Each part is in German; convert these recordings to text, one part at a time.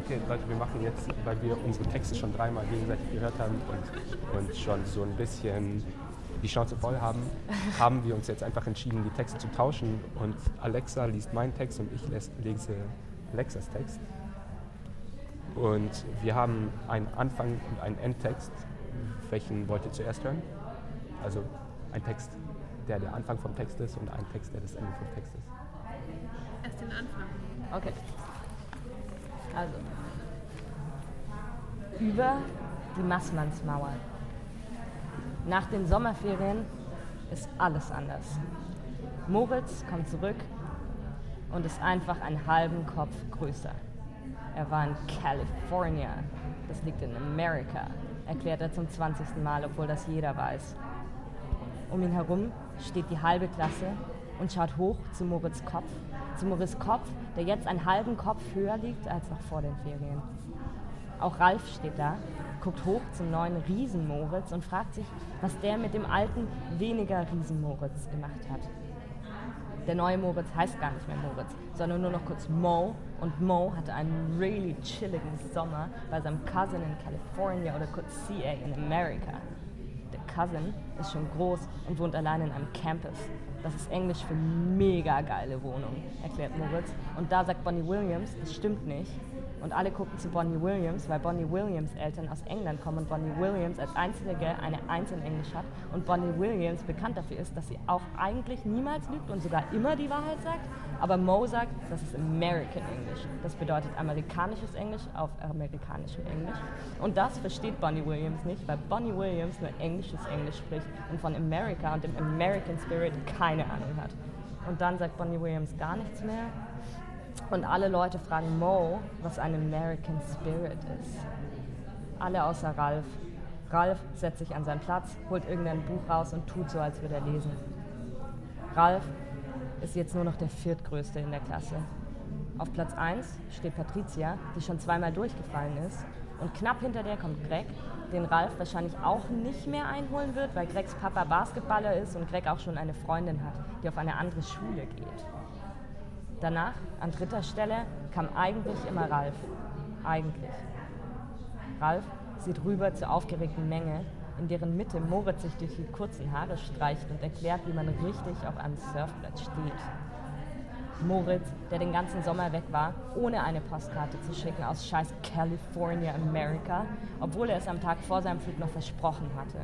okay Leute, wir machen jetzt, weil wir unsere Texte schon dreimal gegenseitig gehört haben und, und schon so ein bisschen die Schnauze voll haben, haben wir uns jetzt einfach entschieden, die Texte zu tauschen und Alexa liest meinen Text und ich lese Alexas Text. Und wir haben einen Anfang und einen Endtext. Welchen wollt ihr zuerst hören? Also ein Text, der der Anfang vom Text ist und ein Text, der das Ende vom Text ist. Erst den Anfang. Okay. Also. Über die Massmannsmauer. Nach den Sommerferien ist alles anders. Moritz kommt zurück und ist einfach einen halben Kopf größer. Er war in California. Das liegt in Amerika, erklärt er zum 20. Mal, obwohl das jeder weiß. Um ihn herum steht die halbe Klasse und schaut hoch zu Moritz Kopf, zu Moritz Kopf, der jetzt einen halben Kopf höher liegt als noch vor den Ferien. Auch Ralf steht da, guckt hoch zum neuen Riesen-Moritz und fragt sich, was der mit dem alten, weniger Riesen-Moritz gemacht hat. Der neue Moritz heißt gar nicht mehr Moritz, sondern nur noch kurz Mo. Und Mo hatte einen really chilligen Sommer bei seinem Cousin in California oder kurz CA in Amerika. Cousin ist schon groß und wohnt allein in einem Campus. Das ist Englisch für mega geile Wohnung, erklärt Moritz. Und da sagt Bonnie Williams, das stimmt nicht. Und alle gucken zu Bonnie Williams, weil Bonnie Williams Eltern aus England kommen und Bonnie Williams als einzige eine Eins in Englisch hat. Und Bonnie Williams bekannt dafür ist, dass sie auch eigentlich niemals lügt und sogar immer die Wahrheit sagt. Aber Mo sagt, das ist American English. Das bedeutet amerikanisches Englisch auf amerikanischem Englisch. Und das versteht Bonnie Williams nicht, weil Bonnie Williams nur englisches Englisch spricht und von America und dem American Spirit keine Ahnung hat. Und dann sagt Bonnie Williams gar nichts mehr und alle Leute fragen Mo, was ein American Spirit ist. Alle außer Ralf. Ralf setzt sich an seinen Platz, holt irgendein Buch raus und tut so, als würde er lesen. Ralf ist jetzt nur noch der viertgrößte in der Klasse. Auf Platz 1 steht Patricia, die schon zweimal durchgefallen ist. Und knapp hinter der kommt Greg, den Ralf wahrscheinlich auch nicht mehr einholen wird, weil Gregs Papa Basketballer ist und Greg auch schon eine Freundin hat, die auf eine andere Schule geht. Danach, an dritter Stelle, kam eigentlich immer Ralf. Eigentlich. Ralf sieht rüber zur aufgeregten Menge, in deren Mitte Moritz sich durch die kurzen Haare streicht und erklärt, wie man richtig auf einem Surfbrett steht. Moritz, der den ganzen Sommer weg war, ohne eine Postkarte zu schicken aus scheiß California, America, obwohl er es am Tag vor seinem Flug noch versprochen hatte.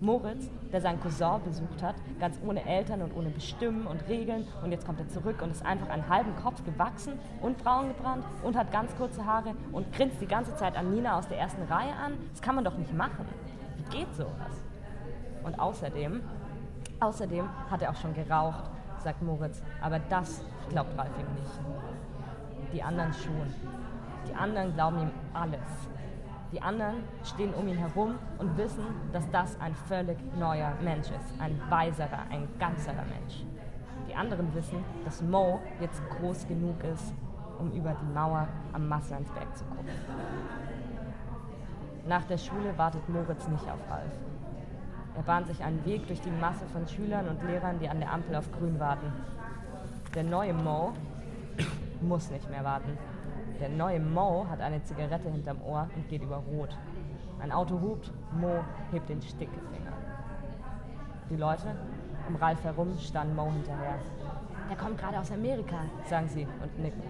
Moritz, der seinen Cousin besucht hat, ganz ohne Eltern und ohne Bestimmen und Regeln. Und jetzt kommt er zurück und ist einfach einen halben Kopf gewachsen und braun gebrannt und hat ganz kurze Haare und grinst die ganze Zeit an Nina aus der ersten Reihe an. Das kann man doch nicht machen. Geht sowas? Und außerdem, außerdem hat er auch schon geraucht, sagt Moritz. Aber das glaubt Ralf ihm nicht. Die anderen schon. Die anderen glauben ihm alles. Die anderen stehen um ihn herum und wissen, dass das ein völlig neuer Mensch ist, ein weiserer, ein ganzerer Mensch. Die anderen wissen, dass Mo jetzt groß genug ist, um über die Mauer am Masslandsberg zu gucken. Nach der Schule wartet Moritz nicht auf Ralf. Er bahnt sich einen Weg durch die Masse von Schülern und Lehrern, die an der Ampel auf Grün warten. Der neue Mo muss nicht mehr warten. Der neue Mo hat eine Zigarette hinterm Ohr und geht über Rot. Ein Auto hupt, Mo hebt den Stickefinger. Die Leute um Ralf herum standen Mo hinterher. Der kommt gerade aus Amerika, sagen sie und nicken.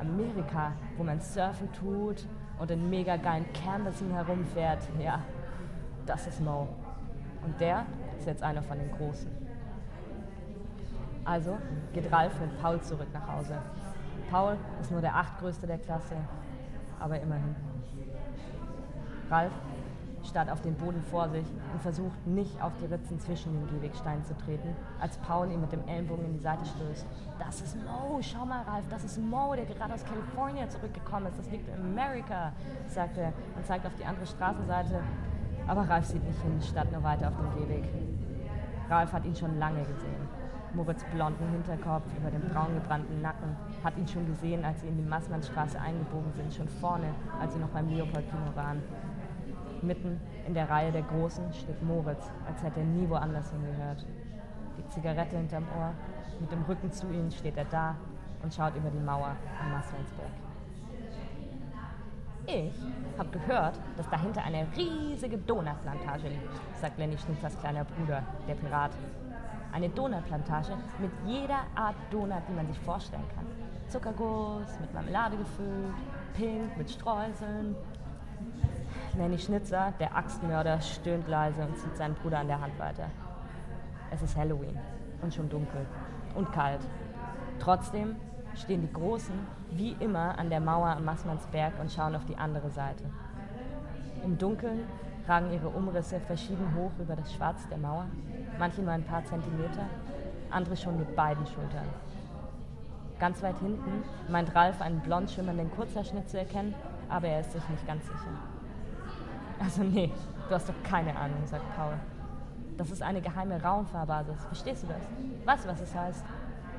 Amerika, wo man surfen tut und in mega geilen Canvassing herumfährt. Ja, das ist Mo. Und der ist jetzt einer von den Großen. Also geht Ralf mit Paul zurück nach Hause. Paul ist nur der achtgrößte der Klasse, aber immerhin. Ralf starrt auf den Boden vor sich und versucht nicht auf die Ritzen zwischen den Gehwegsteinen zu treten, als Paul ihn mit dem Ellenbogen in die Seite stößt. Das ist Mo, schau mal Ralf, das ist Mo, der gerade aus Kalifornien zurückgekommen ist. Das liegt in Amerika, sagt er und zeigt auf die andere Straßenseite. Aber Ralf sieht nicht hin, statt nur weiter auf dem Gehweg. Ralf hat ihn schon lange gesehen. Moritz blonden Hinterkopf über dem braun gebrannten Nacken, hat ihn schon gesehen, als sie in die Massmannstraße eingebogen sind, schon vorne, als sie noch beim Leopold-Kino waren. Mitten in der Reihe der Großen steht Moritz, als hätte er nie woanders hingehört. Die Zigarette hinterm Ohr, mit dem Rücken zu ihnen steht er da und schaut über die Mauer am Masslandsberg. Ich habe gehört, dass dahinter eine riesige Donutplantage liegt, sagt Lenny Schnitzers kleiner Bruder, der Pirat. Eine Donutplantage mit jeder Art Donut, die man sich vorstellen kann. Zuckerguss, mit Marmelade gefüllt, pink, mit Streuseln. Lenny Schnitzer, der Axtmörder, stöhnt leise und zieht seinen Bruder an der Hand weiter. Es ist Halloween und schon dunkel und kalt. Trotzdem stehen die Großen wie immer an der Mauer am Massmannsberg und schauen auf die andere Seite. Im Dunkeln ragen ihre Umrisse verschieden hoch über das Schwarz der Mauer, manche nur ein paar Zentimeter, andere schon mit beiden Schultern. Ganz weit hinten meint Ralf einen blond schimmernden Kurzerschnitt zu erkennen, aber er ist sich nicht ganz sicher. Also nee, du hast doch keine Ahnung, sagt Paul. Das ist eine geheime Raumfahrbasis. Verstehst du das? Weißt du, was es heißt?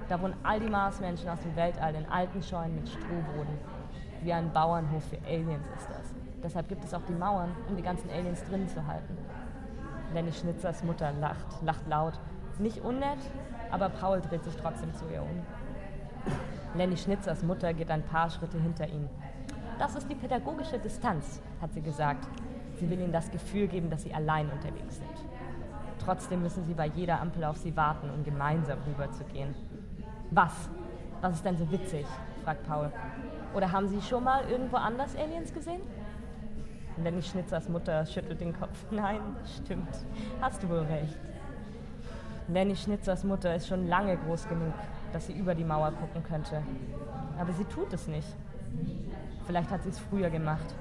Da wohnen all die Marsmenschen aus dem Weltall in alten Scheunen mit Strohboden. Wie ein Bauernhof für Aliens ist das. Deshalb gibt es auch die Mauern, um die ganzen Aliens drinnen zu halten. Lenny Schnitzers Mutter lacht, lacht laut. Nicht unnett, aber Paul dreht sich trotzdem zu ihr um. Lenny Schnitzers Mutter geht ein paar Schritte hinter ihm. Das ist die pädagogische Distanz, hat sie gesagt. Sie will ihnen das Gefühl geben, dass sie allein unterwegs sind. Trotzdem müssen sie bei jeder Ampel auf sie warten, um gemeinsam rüberzugehen. Was? Was ist denn so witzig? fragt Paul. Oder haben Sie schon mal irgendwo anders Aliens gesehen? Lenny Schnitzers Mutter schüttelt den Kopf. Nein, stimmt. Hast du wohl recht. Lenny Schnitzers Mutter ist schon lange groß genug, dass sie über die Mauer gucken könnte. Aber sie tut es nicht. Vielleicht hat sie es früher gemacht.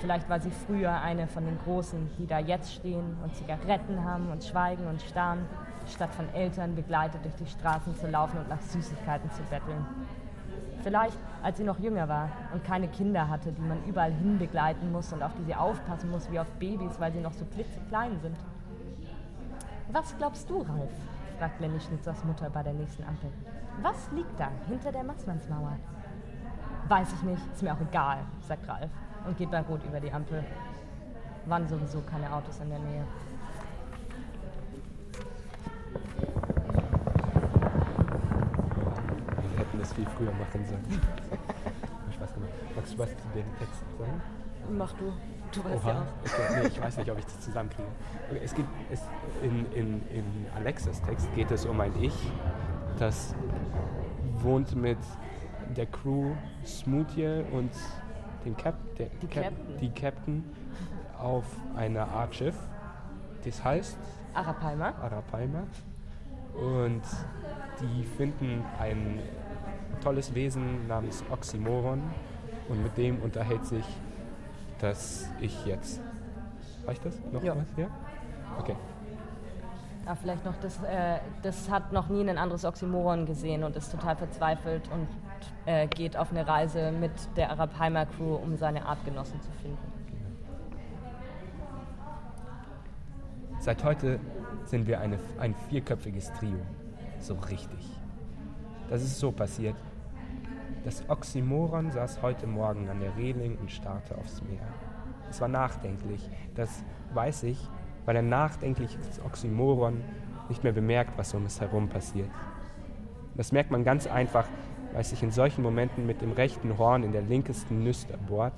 Vielleicht war sie früher eine von den Großen, die da jetzt stehen und Zigaretten haben und schweigen und starren, statt von Eltern begleitet durch die Straßen zu laufen und nach Süßigkeiten zu betteln. Vielleicht, als sie noch jünger war und keine Kinder hatte, die man überall hin begleiten muss und auf die sie aufpassen muss wie auf Babys, weil sie noch so klitzeklein sind. Was glaubst du, Ralf? fragt Lenny Schnitzers Mutter bei der nächsten Ampel. Was liegt da hinter der Massmannsmauer? Weiß ich nicht, ist mir auch egal, sagt Ralf und geht bei Rot über die Ampel. Waren sowieso keine Autos in der Nähe. Wir hätten das viel früher machen sollen. Spaß gemacht. Magst du was zu dem Text sagen? Mach du. Du weißt Oha. ja auch. Okay, nee, ich weiß nicht, ob ich das zusammenkriege. Okay, es geht, es, in, in, in Alexas Text geht es um ein Ich, das wohnt mit der Crew Smoothie und dem Cap, der, Die Cap, Captain. die Captain auf einer Art Schiff. Das heißt Arapaima. Arapaima. Und die finden ein tolles Wesen namens Oxymoron und mit dem unterhält sich das Ich jetzt. Reicht das? Noch Ja. was? Ja? Okay. Ah, vielleicht noch, das, äh, das hat noch nie ein anderes Oxymoron gesehen und ist total verzweifelt und äh, geht auf eine Reise mit der Arapaima Crew, um seine Artgenossen zu finden. Seit heute sind wir eine, ein vierköpfiges Trio. So richtig. Das ist so passiert. Das Oxymoron saß heute Morgen an der Reling und starrte aufs Meer. Es war nachdenklich. Das weiß ich, weil ein nachdenkliches Oxymoron nicht mehr bemerkt, was um es herum passiert. Das merkt man ganz einfach, es sich in solchen Momenten mit dem rechten Horn in der linkesten Nüster bohrt,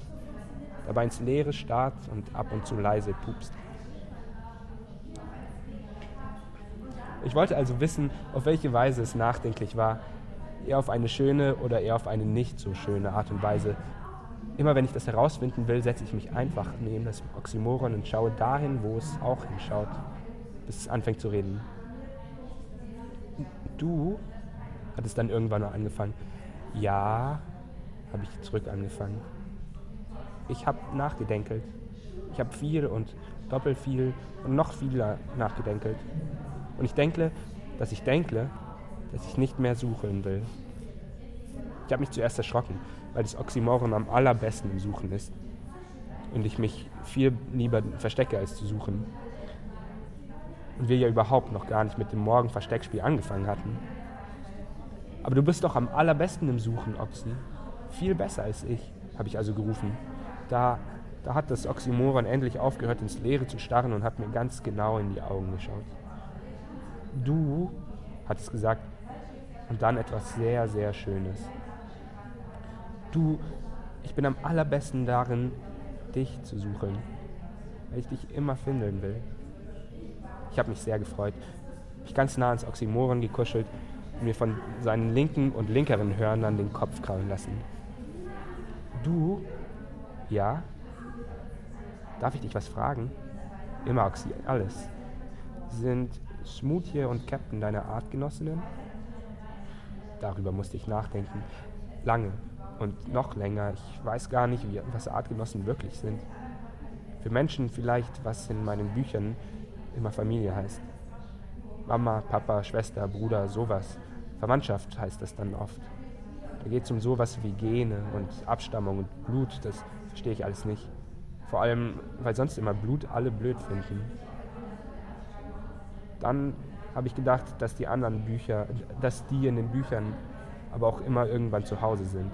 dabei ins Leere starrt und ab und zu leise pupst. Ich wollte also wissen, auf welche Weise es nachdenklich war, eher auf eine schöne oder eher auf eine nicht so schöne Art und Weise. Immer wenn ich das herausfinden will, setze ich mich einfach neben das Oxymoron und schaue dahin, wo es auch hinschaut, bis es anfängt zu reden. Du, hat es dann irgendwann noch angefangen. Ja, habe ich zurück angefangen. Ich habe nachgedenkelt. Ich habe viel und doppelt viel und noch vieler nachgedenkelt. Und ich denke, dass ich denke, dass ich nicht mehr suchen will. Ich habe mich zuerst erschrocken, weil das Oxymoron am allerbesten im Suchen ist. Und ich mich viel lieber verstecke, als zu suchen. Und wir ja überhaupt noch gar nicht mit dem Morgen-Versteckspiel angefangen hatten. Aber du bist doch am allerbesten im Suchen, Oxy. Viel besser als ich, habe ich also gerufen. Da, da hat das Oxymoron endlich aufgehört, ins Leere zu starren und hat mir ganz genau in die Augen geschaut. Du, hat es gesagt, und dann etwas sehr, sehr Schönes. Du, Ich bin am allerbesten darin, dich zu suchen, weil ich dich immer finden will. Ich habe mich sehr gefreut, mich ganz nah ans Oxymoron gekuschelt mir von seinen linken und linkeren Hörnern den Kopf krallen lassen. Du? Ja? Darf ich dich was fragen? Immer, Oxy, alles. Sind Smoothie und Captain deine Artgenossinnen? Darüber musste ich nachdenken. Lange und noch länger. Ich weiß gar nicht, wie, was Artgenossen wirklich sind. Für Menschen vielleicht, was in meinen Büchern immer Familie heißt. Mama, Papa, Schwester, Bruder, sowas. Verwandtschaft heißt das dann oft. Da geht es um sowas wie Gene und Abstammung und Blut, das verstehe ich alles nicht. Vor allem, weil sonst immer Blut alle blöd finden. Dann habe ich gedacht, dass die anderen Bücher, dass die in den Büchern aber auch immer irgendwann zu Hause sind.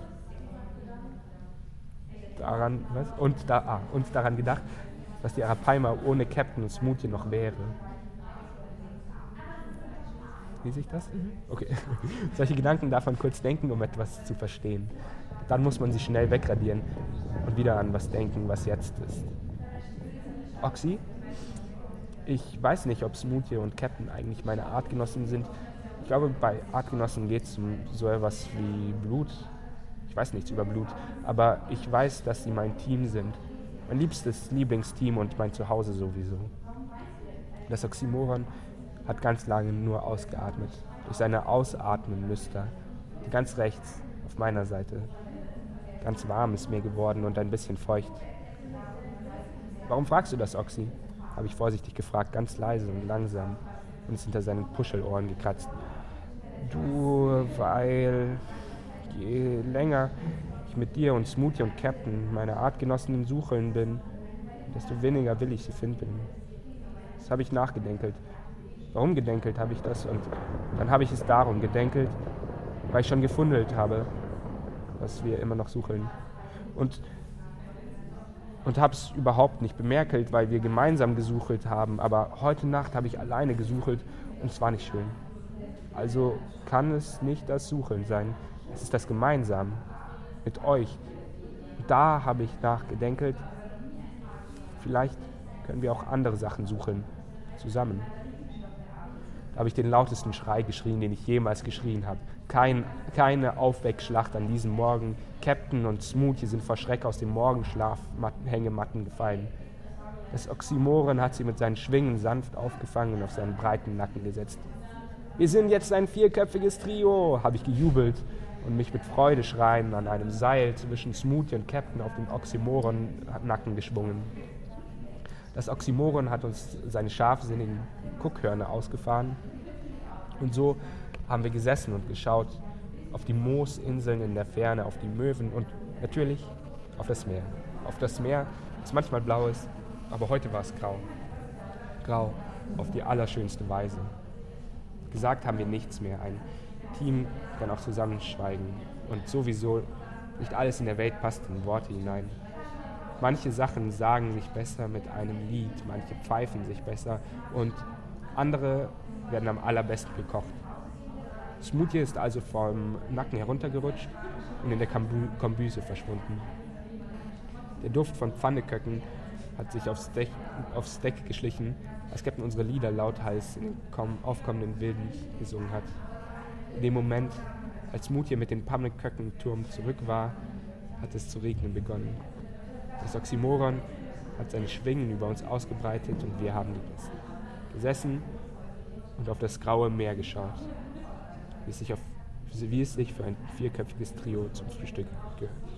Daran, was? Und, da, ah, und daran gedacht, dass die Arapaima ohne Captain und Smoothie noch wäre. Wie sich das? Mhm. Okay. Solche Gedanken darf man kurz denken, um etwas zu verstehen. Dann muss man sie schnell wegradieren und wieder an was denken, was jetzt ist. Oxy? Ich weiß nicht, ob Smoothie und Captain eigentlich meine Artgenossen sind. Ich glaube, bei Artgenossen geht es um so etwas wie Blut. Ich weiß nichts über Blut, aber ich weiß, dass sie mein Team sind. Mein liebstes Lieblingsteam und mein Zuhause sowieso. Das Oxymoron hat ganz lange nur ausgeatmet. Durch seine Ausatmenlüster. Ganz rechts, auf meiner Seite. Ganz warm ist mir geworden und ein bisschen feucht. Warum fragst du das, Oxy? habe ich vorsichtig gefragt, ganz leise und langsam und es hinter seinen Puschelohren gekratzt. Du, weil je länger ich mit dir und Smoothie und Captain, meine Artgenossen, Sucheln bin, desto weniger will ich sie finden. Das habe ich nachgedenkelt. Warum gedenkelt habe ich das? Und dann habe ich es darum gedenkelt, weil ich schon gefunden habe, was wir immer noch suchen. Und, und habe es überhaupt nicht bemerkt, weil wir gemeinsam gesucht haben. Aber heute Nacht habe ich alleine gesucht und es war nicht schön. Also kann es nicht das Suchen sein. Es ist das Gemeinsam mit euch. Und da habe ich nachgedenkelt, vielleicht können wir auch andere Sachen suchen, zusammen. Habe ich den lautesten Schrei geschrien, den ich jemals geschrien habe. Kein, keine Aufweckschlacht an diesem Morgen. Captain und Smoothie sind vor Schreck aus dem Morgenschlaf Hängematten gefallen. Das Oxymoron hat sie mit seinen Schwingen sanft aufgefangen und auf seinen breiten Nacken gesetzt. Wir sind jetzt ein vierköpfiges Trio, habe ich gejubelt und mich mit Freude schreien an einem Seil zwischen Smoothie und Captain auf den Oxymoron-Nacken geschwungen. Das Oxymoron hat uns seine scharfsinnigen Guckhörner ausgefahren. Und so haben wir gesessen und geschaut auf die Moosinseln in der Ferne, auf die Möwen und natürlich auf das Meer. Auf das Meer, das manchmal blau ist, aber heute war es grau. Grau auf die allerschönste Weise. Gesagt haben wir nichts mehr. Ein Team kann auch zusammenschweigen. Und sowieso nicht alles in der Welt passt in Worte hinein. Manche Sachen sagen sich besser mit einem Lied, manche pfeifen sich besser und andere werden am allerbesten gekocht. Smoothie ist also vom Nacken heruntergerutscht und in der Kombüse verschwunden. Der Duft von Pfanneköcken hat sich aufs Deck, aufs Deck geschlichen, als Captain unsere Lieder lauthals in den aufkommenden Wilden gesungen hat. In dem Moment, als Smoothie mit dem Pfanneköckenturm zurück war, hat es zu regnen begonnen. Das Oxymoron hat seine Schwingen über uns ausgebreitet und wir haben gegessen. Gesessen und auf das graue Meer geschaut, wie es sich, auf, wie es sich für ein vierköpfiges Trio zum Frühstück gehört.